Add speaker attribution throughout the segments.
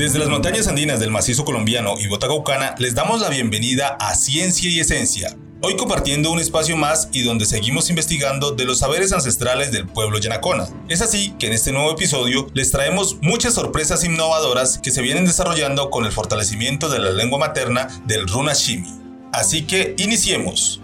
Speaker 1: Desde las montañas andinas del macizo colombiano y Botagaucana les damos la bienvenida a Ciencia y Esencia. Hoy compartiendo un espacio más y donde seguimos investigando de los saberes ancestrales del pueblo yanacona. Es así que en este nuevo episodio les traemos muchas sorpresas innovadoras que se vienen desarrollando con el fortalecimiento de la lengua materna del Runa Shimi. Así que iniciemos.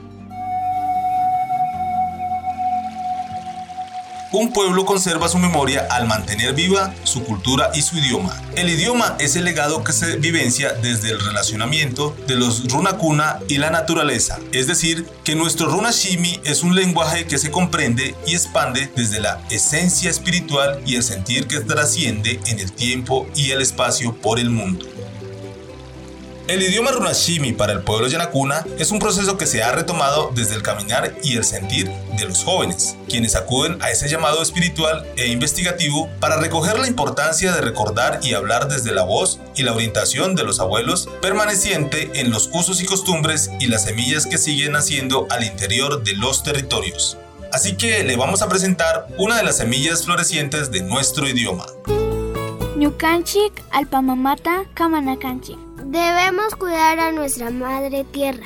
Speaker 1: Un pueblo conserva su memoria al mantener viva su cultura y su idioma. El idioma es el legado que se vivencia desde el relacionamiento de los runakuna y la naturaleza, es decir, que nuestro runashimi es un lenguaje que se comprende y expande desde la esencia espiritual y el sentir que trasciende en el tiempo y el espacio por el mundo. El idioma runashimi para el pueblo yanacuna es un proceso que se ha retomado desde el caminar y el sentir de los jóvenes, quienes acuden a ese llamado espiritual e investigativo para recoger la importancia de recordar y hablar desde la voz y la orientación de los abuelos, permaneciente en los usos y costumbres y las semillas que siguen naciendo al interior de los territorios. Así que le vamos a presentar una de las semillas florecientes de nuestro idioma.
Speaker 2: Ñukanchik alpamamata kamanakanchik.
Speaker 3: Debemos cuidar a nuestra madre tierra.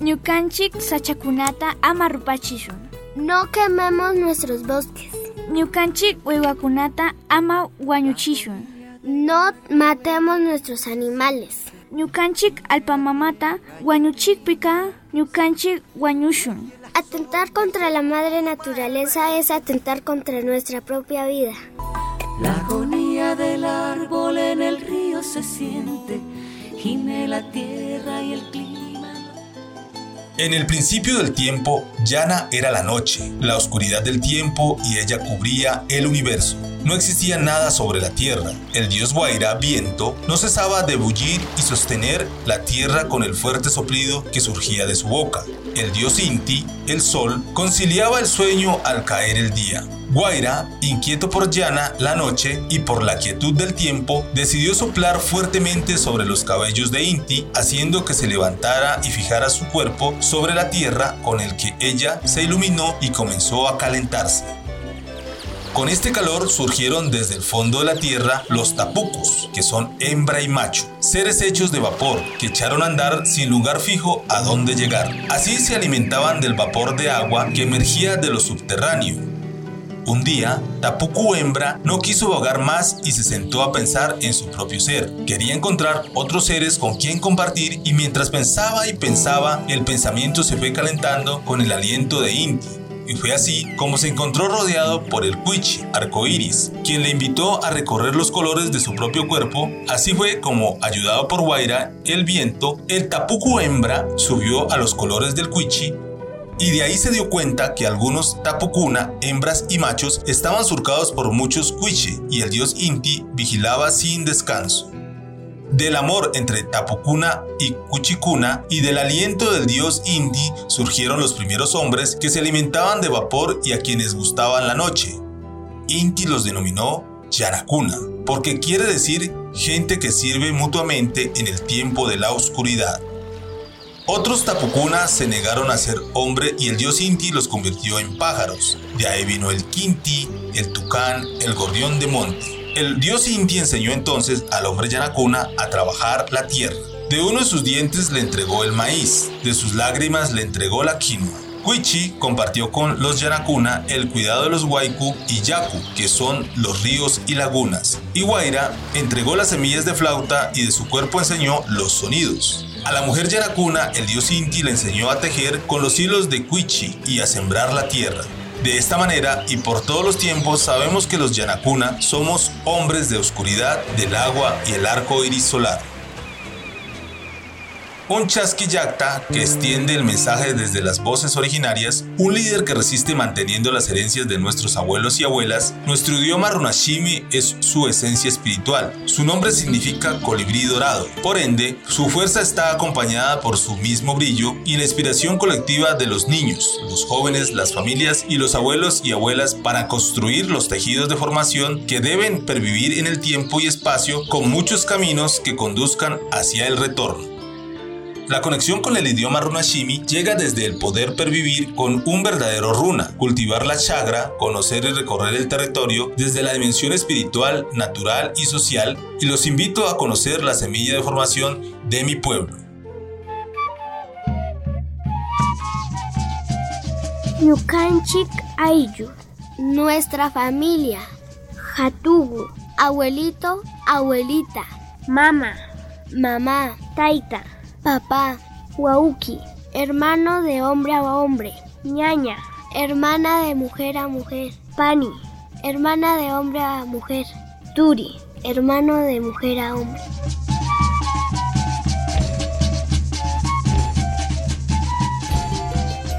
Speaker 2: Ñukanchik sachakunata ama rupachishun.
Speaker 3: No quememos nuestros bosques.
Speaker 2: Ñukanchik wiwakunata ama wañuchishun.
Speaker 3: No matemos nuestros animales.
Speaker 2: Ñukanchik alpamamata wañuchikpika ñukanchik wañushun.
Speaker 3: Atentar contra la madre naturaleza es atentar contra nuestra propia vida.
Speaker 4: La agonía del árbol en el río se siente, la tierra y el clima.
Speaker 1: En el principio del tiempo, Yana era la noche, la oscuridad del tiempo y ella cubría el universo. No existía nada sobre la tierra. El dios Guaira, viento, no cesaba de bullir y sostener la tierra con el fuerte soplido que surgía de su boca. El dios Inti, el sol, conciliaba el sueño al caer el día. Guaira, inquieto por Yana, la noche y por la quietud del tiempo, decidió soplar fuertemente sobre los cabellos de Inti, haciendo que se levantara y fijara su cuerpo sobre la tierra con el que ella se iluminó y comenzó a calentarse. Con este calor surgieron desde el fondo de la tierra los tapucus, que son hembra y macho, seres hechos de vapor que echaron a andar sin lugar fijo a dónde llegar. Así se alimentaban del vapor de agua que emergía de lo subterráneo. Un día, Tapuku hembra no quiso vagar más y se sentó a pensar en su propio ser. Quería encontrar otros seres con quien compartir y mientras pensaba y pensaba, el pensamiento se fue calentando con el aliento de Inti. Y fue así como se encontró rodeado por el Cuichi, arcoíris, quien le invitó a recorrer los colores de su propio cuerpo. Así fue como, ayudado por Guaira, el viento, el Tapuku hembra subió a los colores del Cuichi y de ahí se dio cuenta que algunos Tapukuna, hembras y machos, estaban surcados por muchos Cuiche y el dios Inti vigilaba sin descanso. Del amor entre Tapukuna y Cuchicuna y del aliento del dios Inti surgieron los primeros hombres que se alimentaban de vapor y a quienes gustaban la noche. Inti los denominó Yanakuna, porque quiere decir gente que sirve mutuamente en el tiempo de la oscuridad. Otros Tapukuna se negaron a ser hombre y el dios Inti los convirtió en pájaros. De ahí vino el Quinti, el Tucán, el Gorrión de Monte. El dios Inti enseñó entonces al hombre Yanacuna a trabajar la tierra. De uno de sus dientes le entregó el maíz, de sus lágrimas le entregó la quinoa. Cuichi compartió con los Yanacuna el cuidado de los Waiku y Yaku, que son los ríos y lagunas. Y Guaira entregó las semillas de flauta y de su cuerpo enseñó los sonidos. A la mujer Yaracuna, el dios Inti le enseñó a tejer con los hilos de Cuichi y a sembrar la tierra. De esta manera y por todos los tiempos sabemos que los Yanacuna somos hombres de oscuridad, del agua y el arco iris solar. Un chasquillacta que extiende el mensaje desde las voces originarias, un líder que resiste manteniendo las herencias de nuestros abuelos y abuelas, nuestro idioma runashimi es su esencia espiritual. Su nombre significa colibrí dorado. Por ende, su fuerza está acompañada por su mismo brillo y la inspiración colectiva de los niños, los jóvenes, las familias y los abuelos y abuelas para construir los tejidos de formación que deben pervivir en el tiempo y espacio con muchos caminos que conduzcan hacia el retorno. La conexión con el idioma runashimi llega desde el poder pervivir con un verdadero runa, cultivar la chagra, conocer y recorrer el territorio desde la dimensión espiritual, natural y social, y los invito a conocer la semilla de formación de mi pueblo.
Speaker 3: Ñukanchik Ayllu, nuestra familia, Hatugu, abuelito, abuelita,
Speaker 2: Mama,
Speaker 3: mamá,
Speaker 2: Taita,
Speaker 3: papá,
Speaker 2: Wauki,
Speaker 3: hermano de hombre a hombre,
Speaker 2: Ñaña,
Speaker 3: hermana de mujer a mujer,
Speaker 2: Pani,
Speaker 3: hermana de hombre a mujer,
Speaker 2: Turi,
Speaker 3: hermano de mujer a hombre.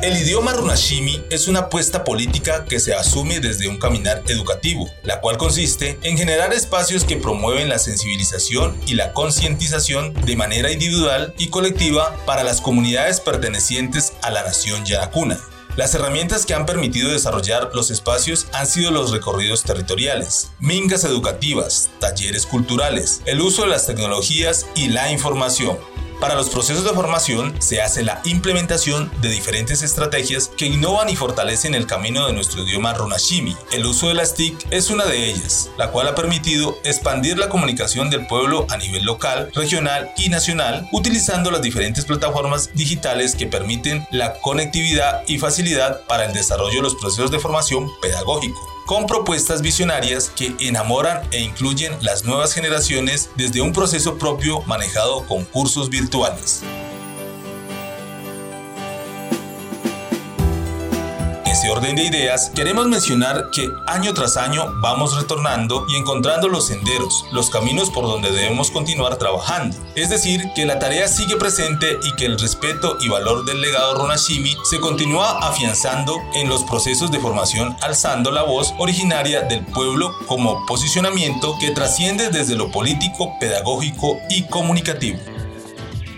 Speaker 1: El idioma runashimi es una apuesta política que se asume desde un caminar educativo, la cual consiste en generar espacios que promueven la sensibilización y la concientización de manera individual y colectiva para las comunidades pertenecientes a la nación yanacuna. Las herramientas que han permitido desarrollar los espacios han sido los recorridos territoriales, mingas educativas, talleres culturales, el uso de las tecnologías y la información. Para los procesos de formación se hace la implementación de diferentes estrategias que innovan y fortalecen el camino de nuestro idioma runashimi. El uso de las TIC es una de ellas, la cual ha permitido expandir la comunicación del pueblo a nivel local, regional y nacional, utilizando las diferentes plataformas digitales que permiten la conectividad y facilidad para el desarrollo de los procesos de formación pedagógico con propuestas visionarias que enamoran e incluyen las nuevas generaciones desde un proceso propio manejado con cursos virtuales. Orden de ideas, queremos mencionar que año tras año vamos retornando y encontrando los senderos, los caminos por donde debemos continuar trabajando. Es decir, que la tarea sigue presente y que el respeto y valor del legado Ronashimi se continúa afianzando en los procesos de formación alzando la voz originaria del pueblo como posicionamiento que trasciende desde lo político, pedagógico y comunicativo.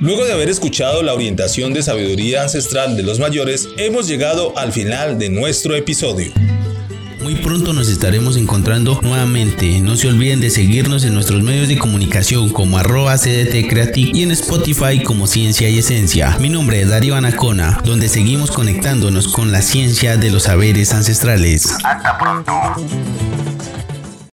Speaker 1: Luego de haber escuchado la orientación de sabiduría ancestral de los mayores, hemos llegado al final de nuestro episodio.
Speaker 5: Muy pronto nos estaremos encontrando nuevamente. No se olviden de seguirnos en nuestros medios de comunicación como arroba CDT Creative y en Spotify como Ciencia y Esencia. Mi nombre es Darío Anacona, donde seguimos conectándonos con la ciencia de los saberes ancestrales.
Speaker 6: Hasta pronto.